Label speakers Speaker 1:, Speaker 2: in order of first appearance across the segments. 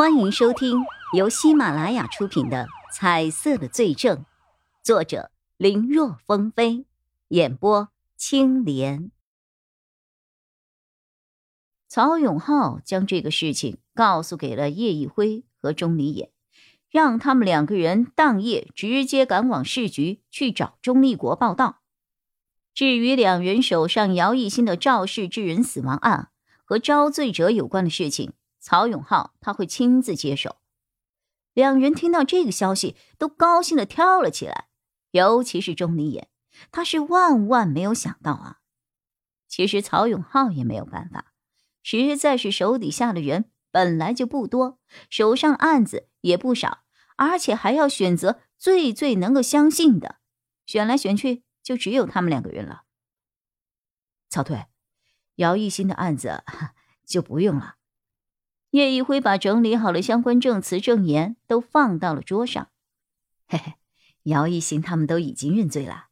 Speaker 1: 欢迎收听由喜马拉雅出品的《彩色的罪证》，作者林若风飞，演播青莲。曹永浩将这个事情告诉给了叶一辉和钟离也，让他们两个人当夜直接赶往市局去找钟立国报道。至于两人手上姚一新的肇事致人死亡案和招罪者有关的事情。曹永浩他会亲自接手。两人听到这个消息，都高兴的跳了起来。尤其是钟离眼，他是万万没有想到啊！其实曹永浩也没有办法，实在是手底下的人本来就不多，手上案子也不少，而且还要选择最最能够相信的，选来选去就只有他们两个人了。曹队，姚一新的案子 就不用了。叶一辉把整理好了相关证词证言都放到了桌上。嘿嘿姚一星他们都已经认罪了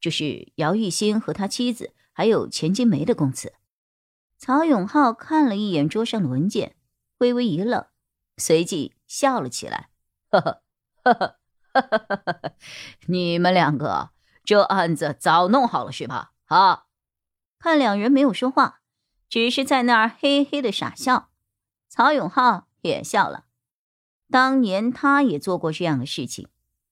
Speaker 1: 这是姚一新和他妻子还有钱金梅的供词。曹永浩看了一眼桌上的文件微微一愣随即笑了起来。呵呵呵呵呵呵呵呵呵你们两个这案子早弄好了是吧？啊看两人没有说话只是在那儿嘿嘿的傻笑曹永浩也笑了，当年他也做过这样的事情。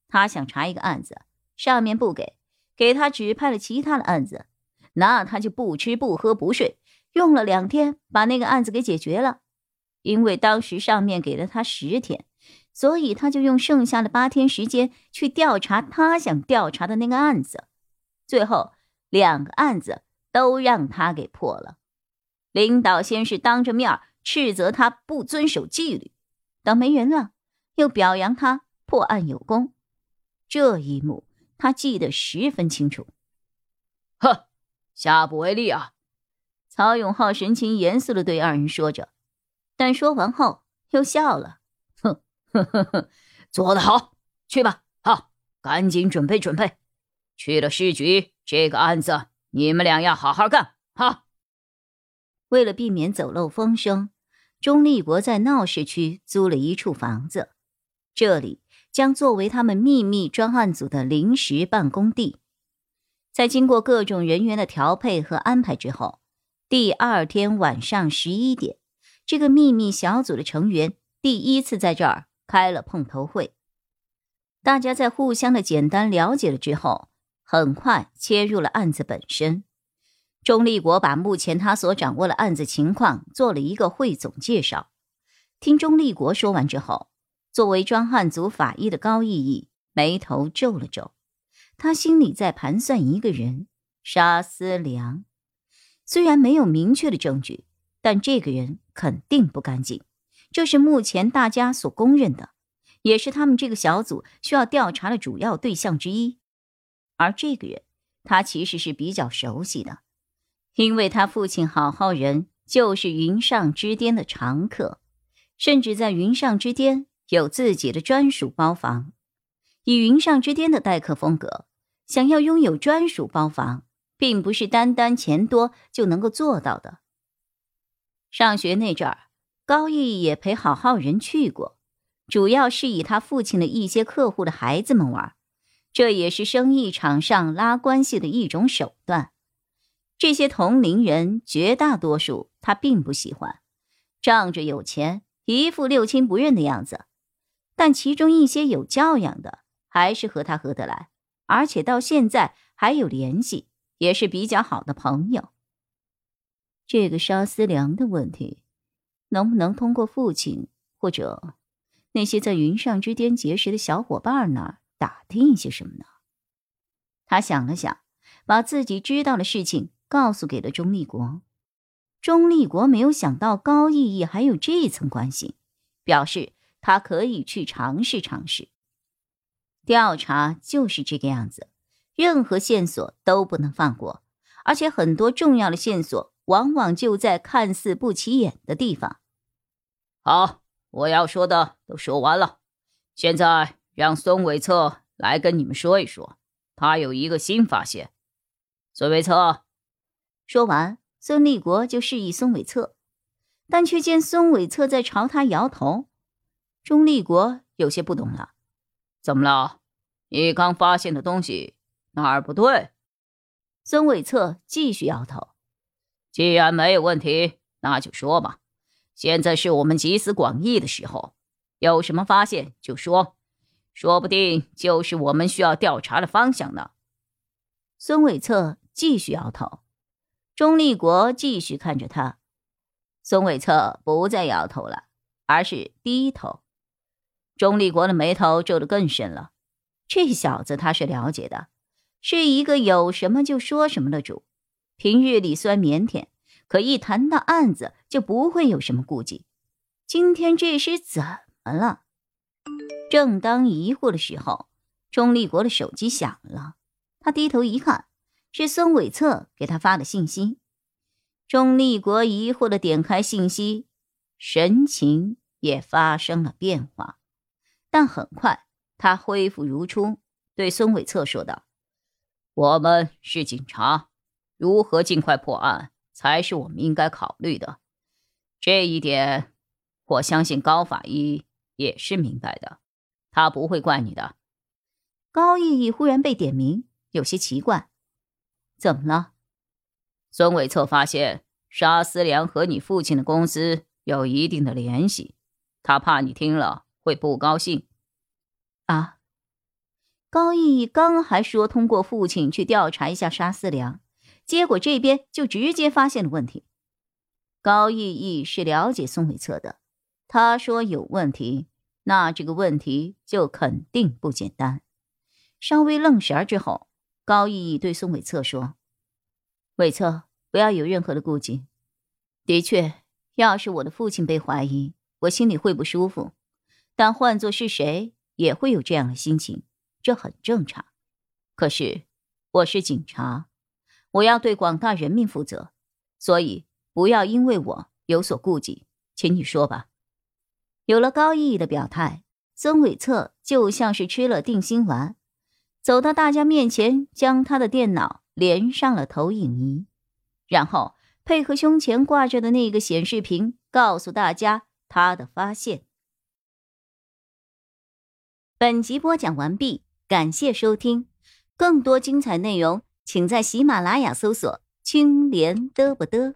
Speaker 1: 他想查一个案子，上面不给，给他指派了其他的案子，那他就不吃不喝不睡，用了两天把那个案子给解决了。因为当时上面给了他十天，所以他就用剩下的八天时间去调查他想调查的那个案子。最后两个案子都让他给破了。领导先是当着面斥责他不遵守纪律，等没人了，又表扬他破案有功。这一幕他记得十分清楚。
Speaker 2: 哼，下不为例啊！
Speaker 1: 曹永浩神情严肃的对二人说着，但说完后又笑了。
Speaker 2: 哼哼哼哼，做得好，去吧，好，赶紧准备准备。去了市局，这个案子你们俩要好好干，好。
Speaker 1: 为了避免走漏风声，钟立国在闹市区租了一处房子，这里将作为他们秘密专案组的临时办公地。在经过各种人员的调配和安排之后，第二天晚上十一点，这个秘密小组的成员第一次在这儿开了碰头会。大家在互相的简单了解了之后，很快切入了案子本身。钟立国把目前他所掌握的案子情况做了一个汇总介绍。听钟立国说完之后，作为专案组法医的高毅毅眉头皱了皱，他心里在盘算一个人——沙思良。虽然没有明确的证据，但这个人肯定不干净，这是目前大家所公认的，也是他们这个小组需要调查的主要对象之一。而这个人，他其实是比较熟悉的。因为他父亲郝浩仁就是云上之巅的常客，甚至在云上之巅有自己的专属包房。以云上之巅的待客风格，想要拥有专属包房，并不是单单钱多就能够做到的。上学那阵儿，高毅也陪好好人去过，主要是以他父亲的一些客户的孩子们玩，这也是生意场上拉关系的一种手段。这些同龄人绝大多数他并不喜欢，仗着有钱，一副六亲不认的样子。但其中一些有教养的，还是和他合得来，而且到现在还有联系，也是比较好的朋友。这个沙思良的问题，能不能通过父亲或者那些在云上之巅结识的小伙伴那儿打听一些什么呢？他想了想，把自己知道的事情。告诉给了钟立国，钟立国没有想到高毅毅还有这层关系，表示他可以去尝试尝试。调查就是这个样子，任何线索都不能放过，而且很多重要的线索往往就在看似不起眼的地方。
Speaker 2: 好，我要说的都说完了，现在让孙伟策来跟你们说一说，他有一个新发现。孙伟策。
Speaker 1: 说完，孙立国就示意孙伟策，但却见孙伟策在朝他摇头。钟立国有些不懂了，
Speaker 2: 怎么了？你刚发现的东西哪儿不对？
Speaker 1: 孙伟策继续摇头。
Speaker 2: 既然没有问题，那就说吧。现在是我们集思广益的时候，有什么发现就说，说不定就是我们需要调查的方向呢。
Speaker 1: 孙伟策继续摇头，钟立国继续看着他。孙伟策不再摇头了，而是低头。钟立国的眉头皱得更深了。这小子他是了解的，是一个有什么就说什么的主。平日里虽然腼腆，可一谈到案子就不会有什么顾忌。今天这是怎么了？正当疑惑的时候，钟立国的手机响了。他低头一看，是孙伟策给他发的信息。钟立国疑惑的点开信息，神情也发生了变化，但很快他恢复如初，对孙伟策说道：“
Speaker 2: 我们是警察。”如何尽快破案才是我们应该考虑的，这一点，我相信高法医也是明白的，他不会怪你的。
Speaker 1: 高毅毅忽然被点名，有些奇怪，怎么了？
Speaker 2: 孙伟策发现沙思良和你父亲的公司有一定的联系，他怕你听了会不高兴。
Speaker 1: 啊！高毅刚还说通过父亲去调查一下沙思良。结果这边就直接发现了问题。高毅毅是了解孙伟策的，他说有问题，那这个问题就肯定不简单。稍微愣神儿之后，高毅毅对宋伟策说：“伟策，不要有任何的顾忌。的确，要是我的父亲被怀疑，我心里会不舒服。但换做是谁，也会有这样的心情，这很正常。可是，我是警察。”我要对广大人民负责，所以不要因为我有所顾忌，请你说吧。有了高毅毅的表态，孙伟策就像是吃了定心丸，走到大家面前，将他的电脑连上了投影仪，然后配合胸前挂着的那个显示屏，告诉大家他的发现。本集播讲完毕，感谢收听，更多精彩内容。请在喜马拉雅搜索“青莲嘚不嘚”。